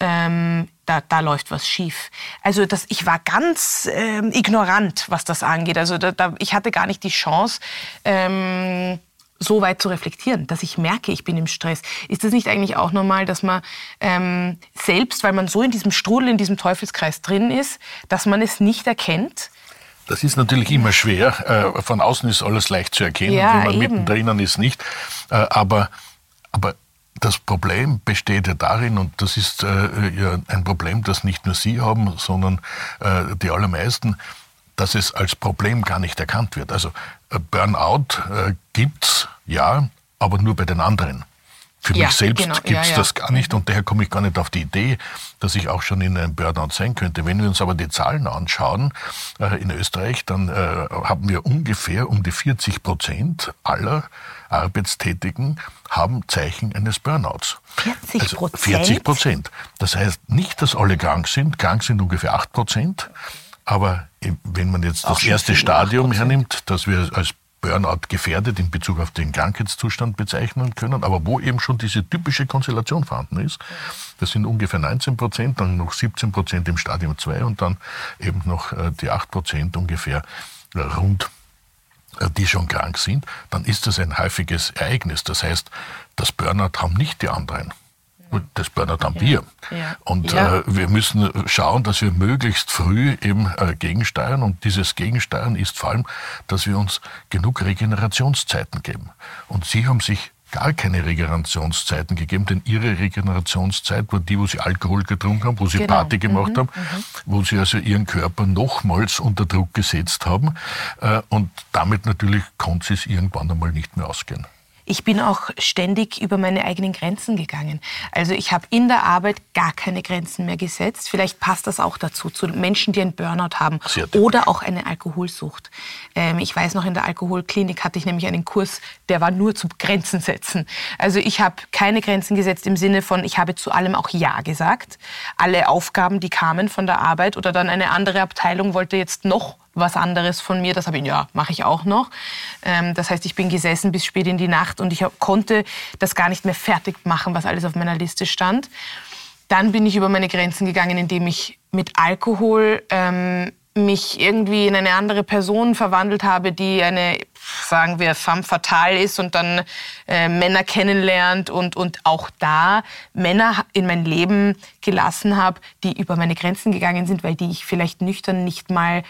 Ähm, da, da läuft was schief. Also das, ich war ganz ähm, ignorant, was das angeht. Also da, da, ich hatte gar nicht die Chance, ähm, so weit zu reflektieren, dass ich merke, ich bin im Stress. Ist das nicht eigentlich auch normal, dass man ähm, selbst, weil man so in diesem Strudel, in diesem Teufelskreis drin ist, dass man es nicht erkennt? Das ist natürlich immer schwer. Äh, von außen ist alles leicht zu erkennen, ja, wenn man eben. mittendrin ist nicht. Äh, aber, aber das Problem besteht ja darin, und das ist äh, ja ein Problem, das nicht nur Sie haben, sondern die allermeisten, dass es als Problem gar nicht erkannt wird. Also Burnout gibt's ja, aber nur bei den anderen. Für ja, mich selbst genau. gibt es ja, das gar nicht und daher komme ich gar nicht auf die Idee, dass ich auch schon in einem Burnout sein könnte. Wenn wir uns aber die Zahlen anschauen äh, in Österreich, dann äh, haben wir ungefähr um die 40 Prozent aller Arbeitstätigen haben Zeichen eines Burnouts. 40 also Prozent? Also 40 Prozent. Das heißt nicht, dass alle krank sind. Krank sind ungefähr 8 Prozent. Aber wenn man jetzt das erste Stadium hernimmt, das wir als Burnout gefährdet in Bezug auf den Krankheitszustand bezeichnen können, aber wo eben schon diese typische Konstellation vorhanden ist. Das sind ungefähr 19 Prozent, dann noch 17 Prozent im Stadium 2 und dann eben noch äh, die 8 Prozent ungefähr äh, rund äh, die schon krank sind, dann ist das ein häufiges Ereignis. Das heißt, das Burnout haben nicht die anderen. Das Burnout haben ja. wir. Ja. Und ja. Äh, wir müssen schauen, dass wir möglichst früh eben äh, gegensteuern. Und dieses Gegensteuern ist vor allem, dass wir uns genug Regenerationszeiten geben. Und Sie haben sich gar keine Regenerationszeiten gegeben, denn ihre Regenerationszeit war die, wo sie Alkohol getrunken haben, wo sie genau. Party gemacht mhm. haben, mhm. wo sie also ihren Körper nochmals unter Druck gesetzt haben. Äh, und damit natürlich konnte sie es irgendwann einmal nicht mehr ausgehen ich bin auch ständig über meine eigenen Grenzen gegangen. Also ich habe in der Arbeit gar keine Grenzen mehr gesetzt. Vielleicht passt das auch dazu, zu Menschen, die einen Burnout haben oder auch eine Alkoholsucht. Ähm, ich weiß noch, in der Alkoholklinik hatte ich nämlich einen Kurs, der war nur zum Grenzen setzen. Also ich habe keine Grenzen gesetzt im Sinne von, ich habe zu allem auch Ja gesagt. Alle Aufgaben, die kamen von der Arbeit oder dann eine andere Abteilung wollte jetzt noch was anderes von mir. Das habe ich, ja, mache ich auch noch. Ähm, das heißt, ich bin gesessen bis spät in die Nacht und ich konnte das gar nicht mehr fertig machen, was alles auf meiner Liste stand. Dann bin ich über meine Grenzen gegangen, indem ich mit Alkohol ähm, mich irgendwie in eine andere Person verwandelt habe, die eine, sagen wir, femme fatale ist und dann äh, Männer kennenlernt und, und auch da Männer in mein Leben gelassen habe, die über meine Grenzen gegangen sind, weil die ich vielleicht nüchtern nicht mal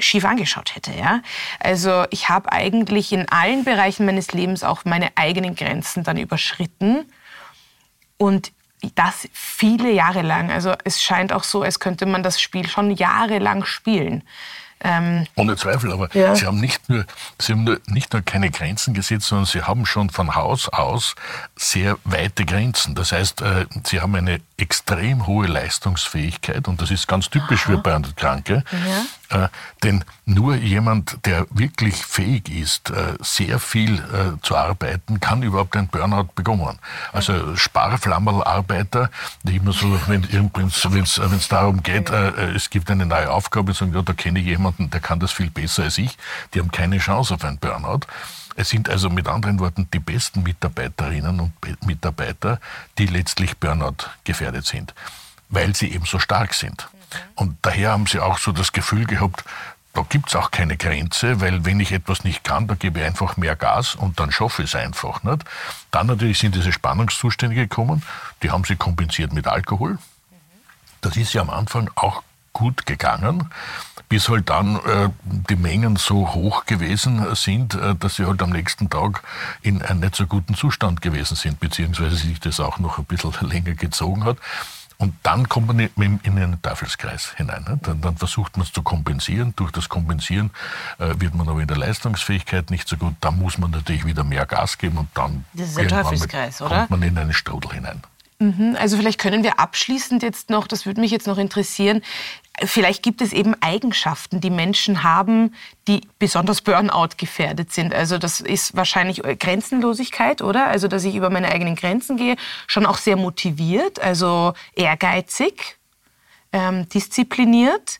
schief angeschaut hätte. Ja? Also ich habe eigentlich in allen Bereichen meines Lebens auch meine eigenen Grenzen dann überschritten. Und das viele Jahre lang. Also es scheint auch so, als könnte man das Spiel schon jahrelang spielen. Ähm, Ohne Zweifel, aber ja. Sie haben nicht nur, Sie haben nur, nicht nur keine Grenzen gesetzt, sondern Sie haben schon von Haus aus sehr weite Grenzen. Das heißt, äh, Sie haben eine extrem hohe Leistungsfähigkeit und das ist ganz typisch Aha. für Burnout-Kranke. Ja. Äh, denn nur jemand, der wirklich fähig ist, äh, sehr viel äh, zu arbeiten, kann überhaupt ein Burnout bekommen. Also Sparflammerl-Arbeiter, die immer so, wenn es darum geht, äh, äh, es gibt eine neue Aufgabe, sagen, ja, da kenne ich jemanden, der kann das viel besser als ich, die haben keine Chance auf ein Burnout. Es sind also mit anderen Worten die besten Mitarbeiterinnen und Mitarbeiter, die letztlich Burnout gefährdet sind, weil sie eben so stark sind. Und daher haben sie auch so das Gefühl gehabt, da gibt es auch keine Grenze, weil wenn ich etwas nicht kann, da gebe ich einfach mehr Gas und dann schaffe ich es einfach. Nicht? Dann natürlich sind diese Spannungszustände gekommen, die haben sie kompensiert mit Alkohol. Das ist ja am Anfang auch gut gegangen, bis halt dann äh, die Mengen so hoch gewesen sind, äh, dass sie halt am nächsten Tag in einem nicht so guten Zustand gewesen sind, beziehungsweise sich das auch noch ein bisschen länger gezogen hat. Und dann kommt man in einen Teufelskreis hinein. Ne? Dann, dann, versucht man es zu kompensieren. Durch das Kompensieren äh, wird man aber in der Leistungsfähigkeit nicht so gut. Da muss man natürlich wieder mehr Gas geben und dann das ist ein Teufelskreis, mit, kommt man in einen Strudel hinein. Mhm. Also vielleicht können wir abschließend jetzt noch, das würde mich jetzt noch interessieren, vielleicht gibt es eben Eigenschaften, die Menschen haben, die besonders Burnout gefährdet sind. Also das ist wahrscheinlich Grenzenlosigkeit, oder? Also dass ich über meine eigenen Grenzen gehe, schon auch sehr motiviert, also ehrgeizig, ähm, diszipliniert.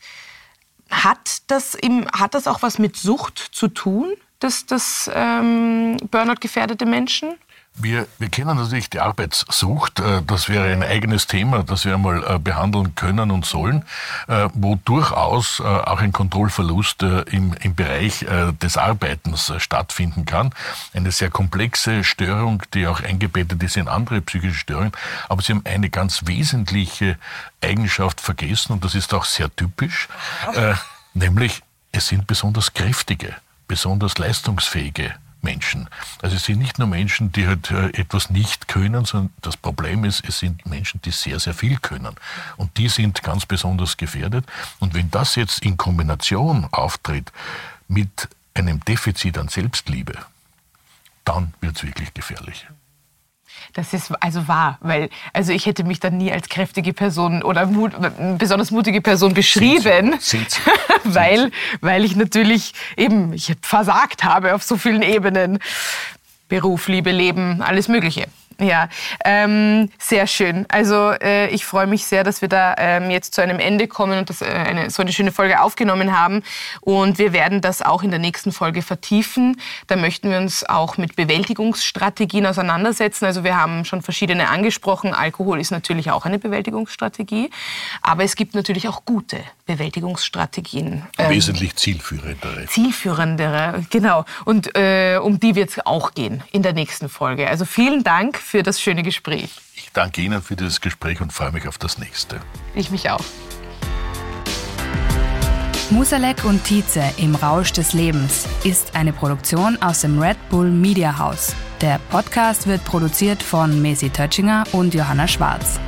Hat das, im, hat das auch was mit Sucht zu tun, das, das ähm, Burnout gefährdete Menschen? Wir, wir kennen natürlich die Arbeitssucht. Äh, das wäre ein eigenes Thema, das wir einmal äh, behandeln können und sollen, äh, wo durchaus auch ein Kontrollverlust im, im Bereich des Arbeitens stattfinden kann. Eine sehr komplexe Störung, die auch eingebettet ist in andere psychische Störungen. Aber Sie haben eine ganz wesentliche Eigenschaft vergessen und das ist auch sehr typisch, nämlich es sind besonders kräftige, besonders leistungsfähige Menschen. Also es sind nicht nur Menschen, die halt äh, etwas nicht können, sondern das Problem ist, es sind Menschen, die sehr, sehr viel können. Und die sind ganz besonders gefährdet. Und wenn das jetzt in Kombination auftritt mit einem Defizit an Selbstliebe, dann wird es wirklich gefährlich. Das ist also wahr, weil also ich hätte mich dann nie als kräftige Person oder mut, besonders mutige Person beschrieben, sind Sie. weil weil ich natürlich eben ich versagt habe auf so vielen Ebenen, Beruf, Liebe, Leben, alles Mögliche. Ja, ähm, sehr schön. Also äh, ich freue mich sehr, dass wir da ähm, jetzt zu einem Ende kommen und dass, äh, eine, so eine schöne Folge aufgenommen haben. Und wir werden das auch in der nächsten Folge vertiefen. Da möchten wir uns auch mit Bewältigungsstrategien auseinandersetzen. Also wir haben schon verschiedene angesprochen. Alkohol ist natürlich auch eine Bewältigungsstrategie. Aber es gibt natürlich auch gute Bewältigungsstrategien. Ähm, Wesentlich zielführendere. Zielführendere, genau. Und äh, um die wird es auch gehen in der nächsten Folge. Also vielen Dank für das schöne Gespräch. Ich danke Ihnen für dieses Gespräch und freue mich auf das nächste. Ich mich auch. Musalek und Tietze im Rausch des Lebens ist eine Produktion aus dem Red Bull Media House. Der Podcast wird produziert von Messi Tötschinger und Johanna Schwarz.